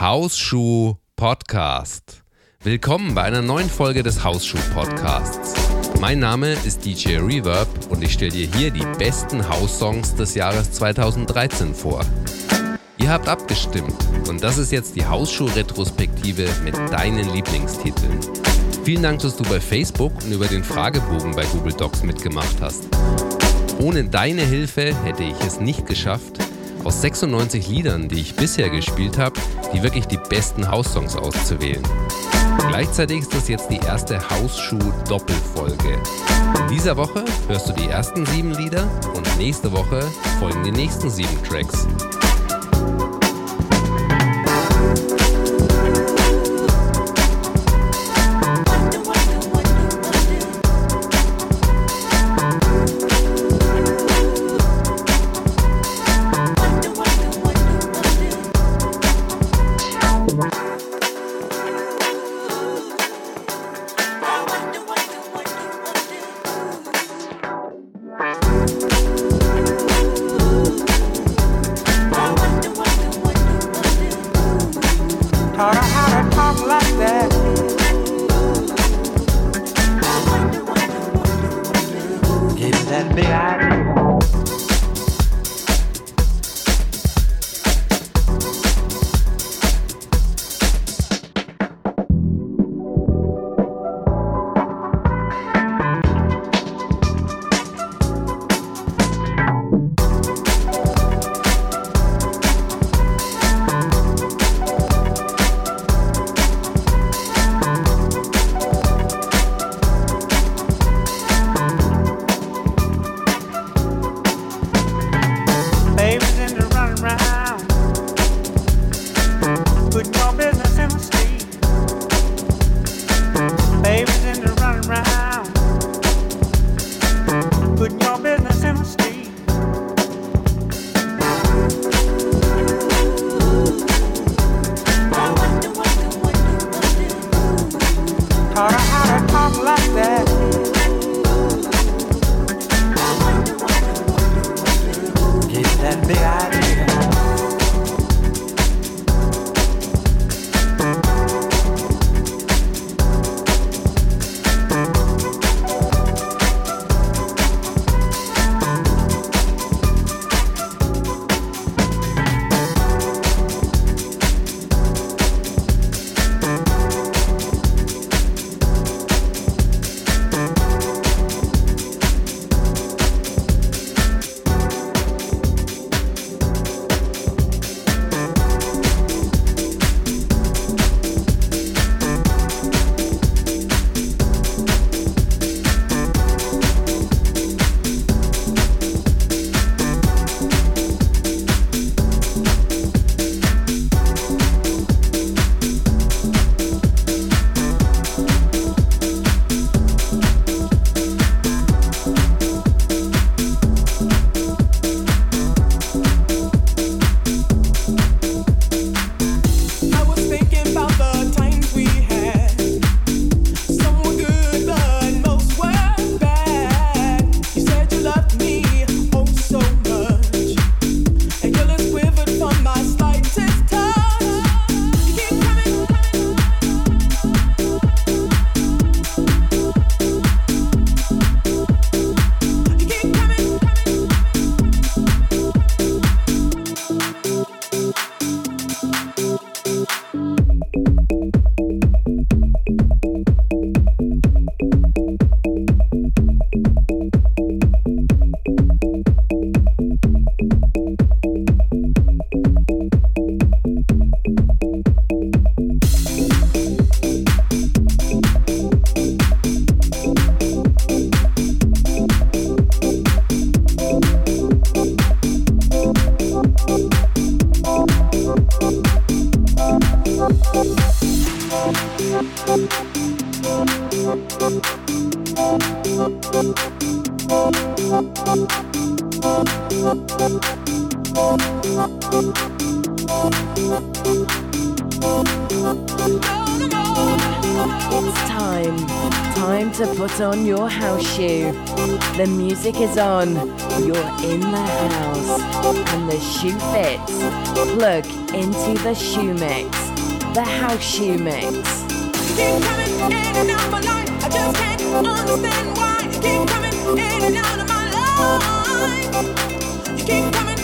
Hausschuh Podcast. Willkommen bei einer neuen Folge des Hausschuh Podcasts. Mein Name ist DJ Reverb und ich stelle dir hier die besten House-Songs des Jahres 2013 vor. Ihr habt abgestimmt und das ist jetzt die Hausschuh-Retrospektive mit deinen Lieblingstiteln. Vielen Dank, dass du bei Facebook und über den Fragebogen bei Google Docs mitgemacht hast. Ohne deine Hilfe hätte ich es nicht geschafft, aus 96 Liedern, die ich bisher gespielt habe, die wirklich die besten House-Songs auszuwählen. Gleichzeitig ist das jetzt die erste Hausschuh-Doppelfolge. In dieser Woche hörst du die ersten sieben Lieder und nächste Woche folgen die nächsten sieben Tracks. The music is on, you're in the house, and the shoe fits. Plug into the shoe mix. the House Shoe Mix. keep coming in and out my life. I just can't understand why you keep coming in and out of my life. You keep coming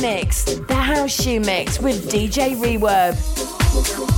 mix, the House Shoe Mix with DJ Reverb.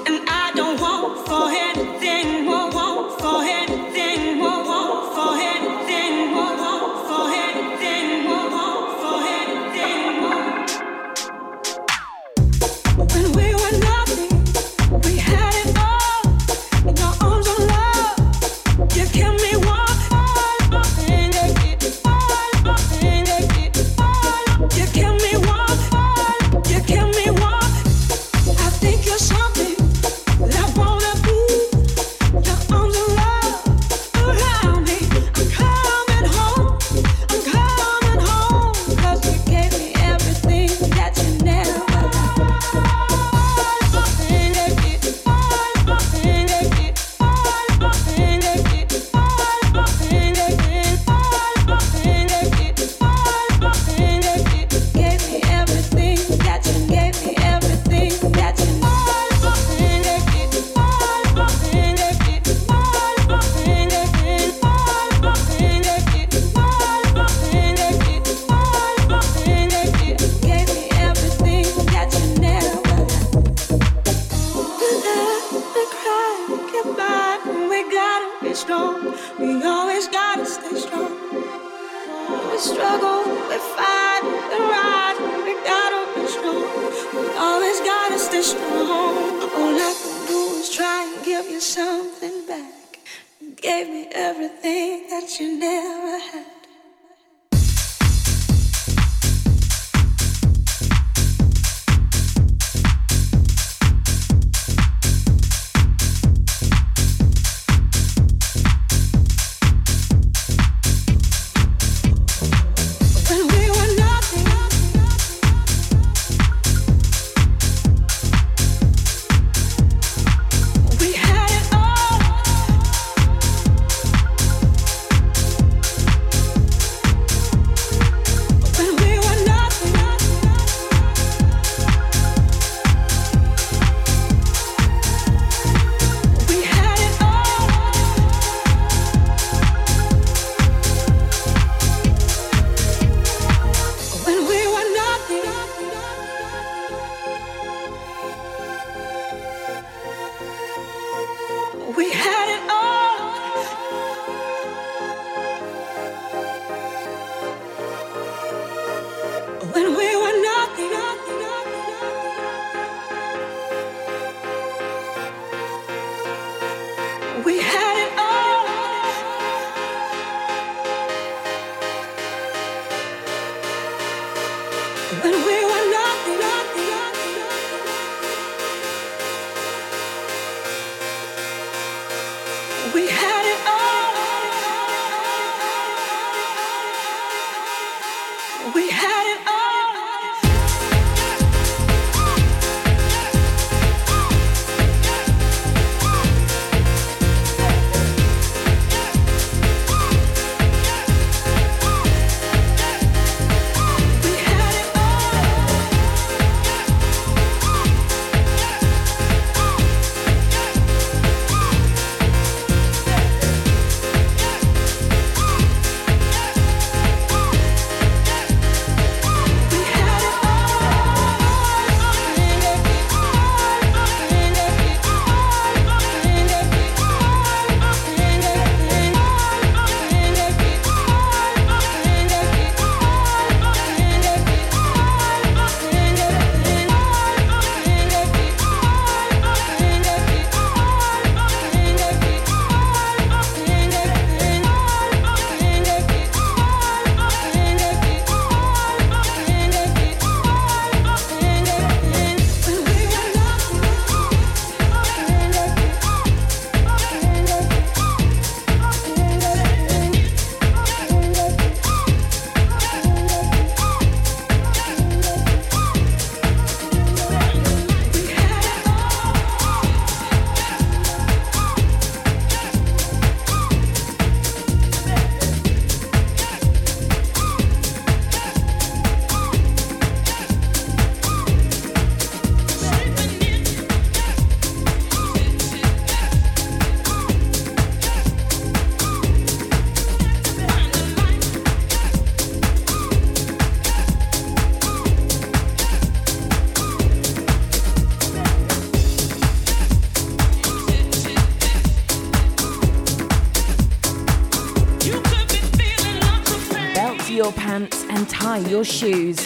tie your shoes.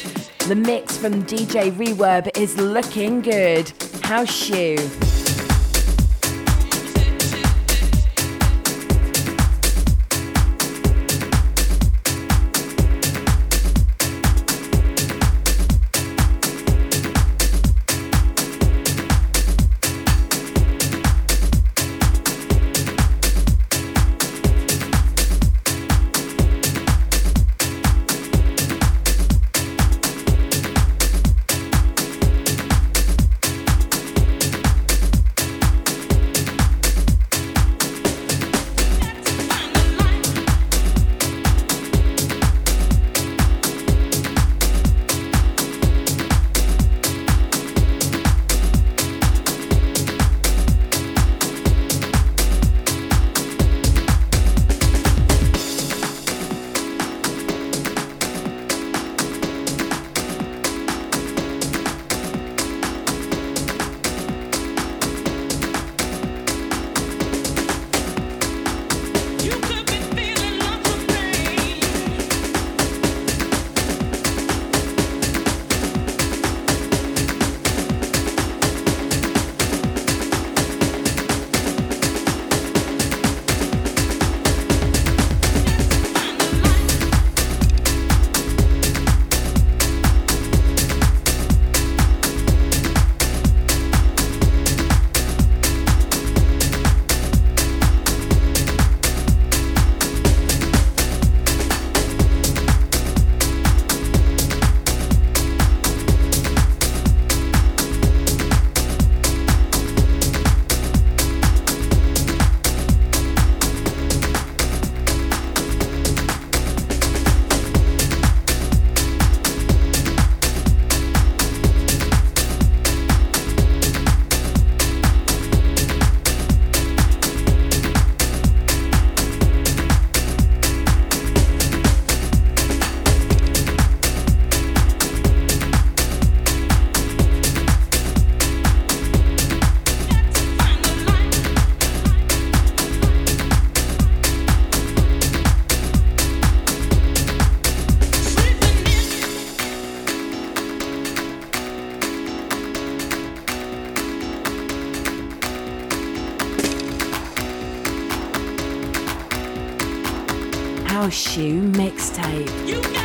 The mix from DJ Reverb is looking good. How Shoe. Shoe mixtape.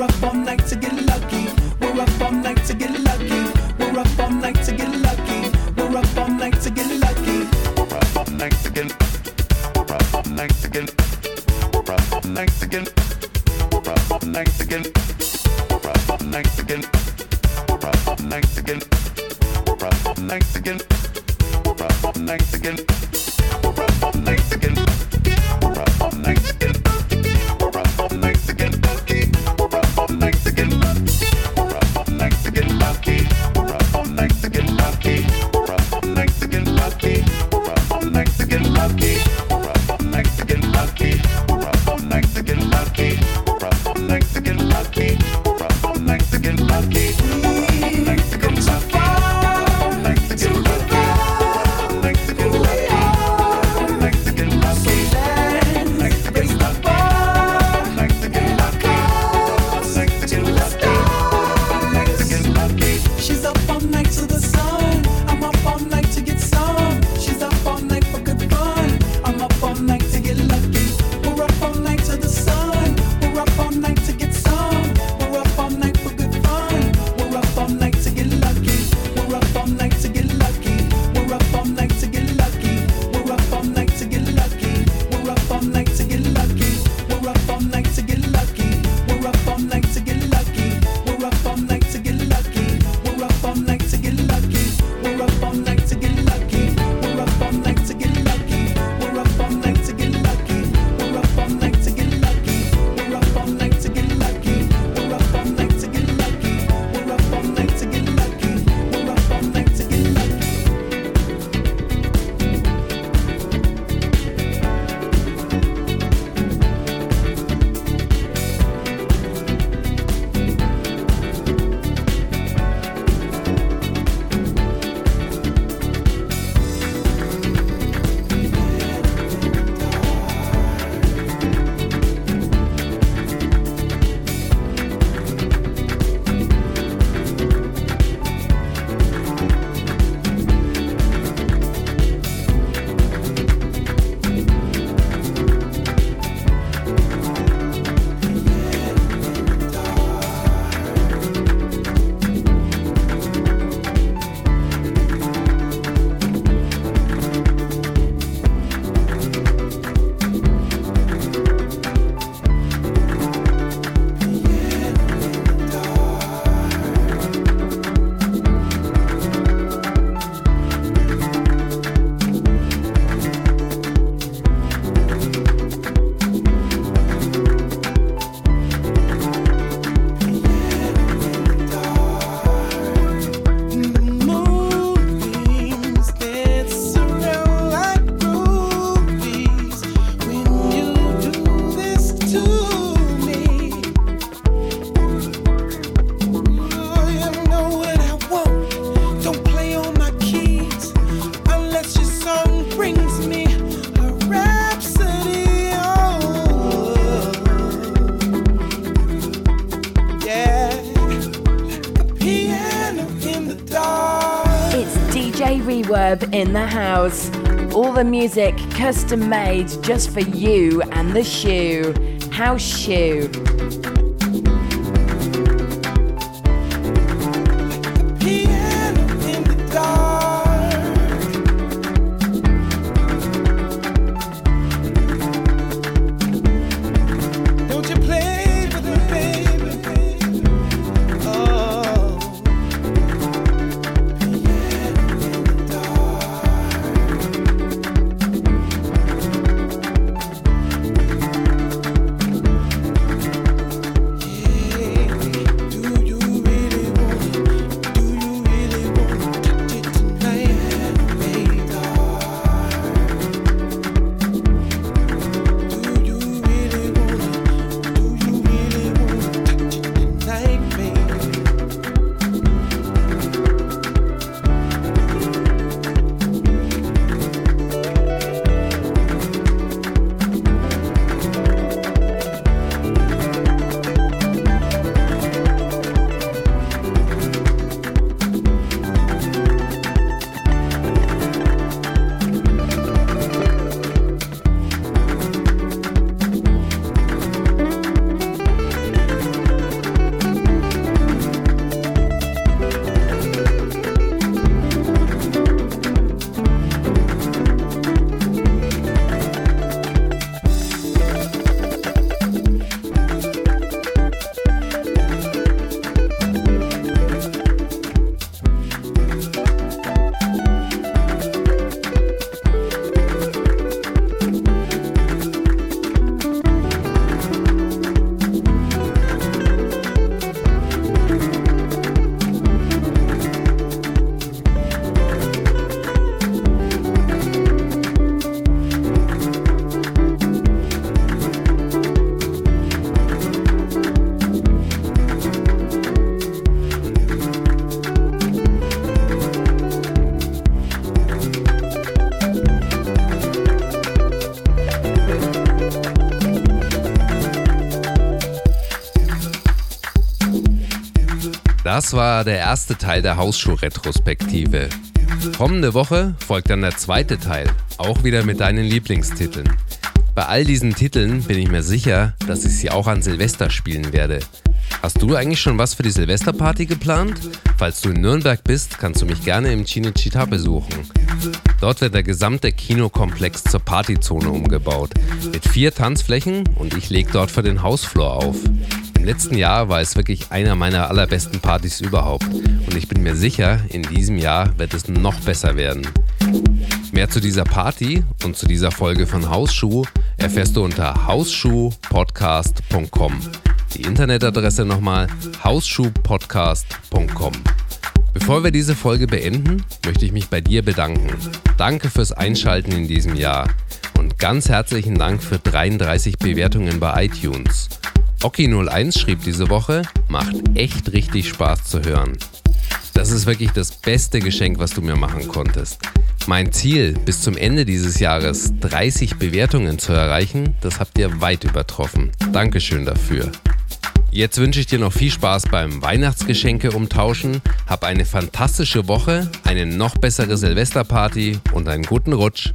Up all night to get music custom made just for you and the shoe. How Shoe. Das war der erste Teil der Hausschuh-Retrospektive. Kommende Woche folgt dann der zweite Teil, auch wieder mit deinen Lieblingstiteln. Bei all diesen Titeln bin ich mir sicher, dass ich sie auch an Silvester spielen werde. Hast du eigentlich schon was für die Silvesterparty geplant? Falls du in Nürnberg bist, kannst du mich gerne im Cinecittà besuchen. Dort wird der gesamte Kinokomplex zur Partyzone umgebaut. Mit vier Tanzflächen und ich lege dort für den Hausflur auf. Letzten Jahr war es wirklich einer meiner allerbesten Partys überhaupt und ich bin mir sicher, in diesem Jahr wird es noch besser werden. Mehr zu dieser Party und zu dieser Folge von Hausschuh erfährst du unter hausschuhpodcast.com. Die Internetadresse nochmal hausschuhpodcast.com. Bevor wir diese Folge beenden, möchte ich mich bei dir bedanken. Danke fürs Einschalten in diesem Jahr und ganz herzlichen Dank für 33 Bewertungen bei iTunes. Oki01 schrieb diese Woche, macht echt richtig Spaß zu hören. Das ist wirklich das beste Geschenk, was du mir machen konntest. Mein Ziel, bis zum Ende dieses Jahres 30 Bewertungen zu erreichen, das habt ihr weit übertroffen. Dankeschön dafür. Jetzt wünsche ich dir noch viel Spaß beim Weihnachtsgeschenke umtauschen. Hab eine fantastische Woche, eine noch bessere Silvesterparty und einen guten Rutsch.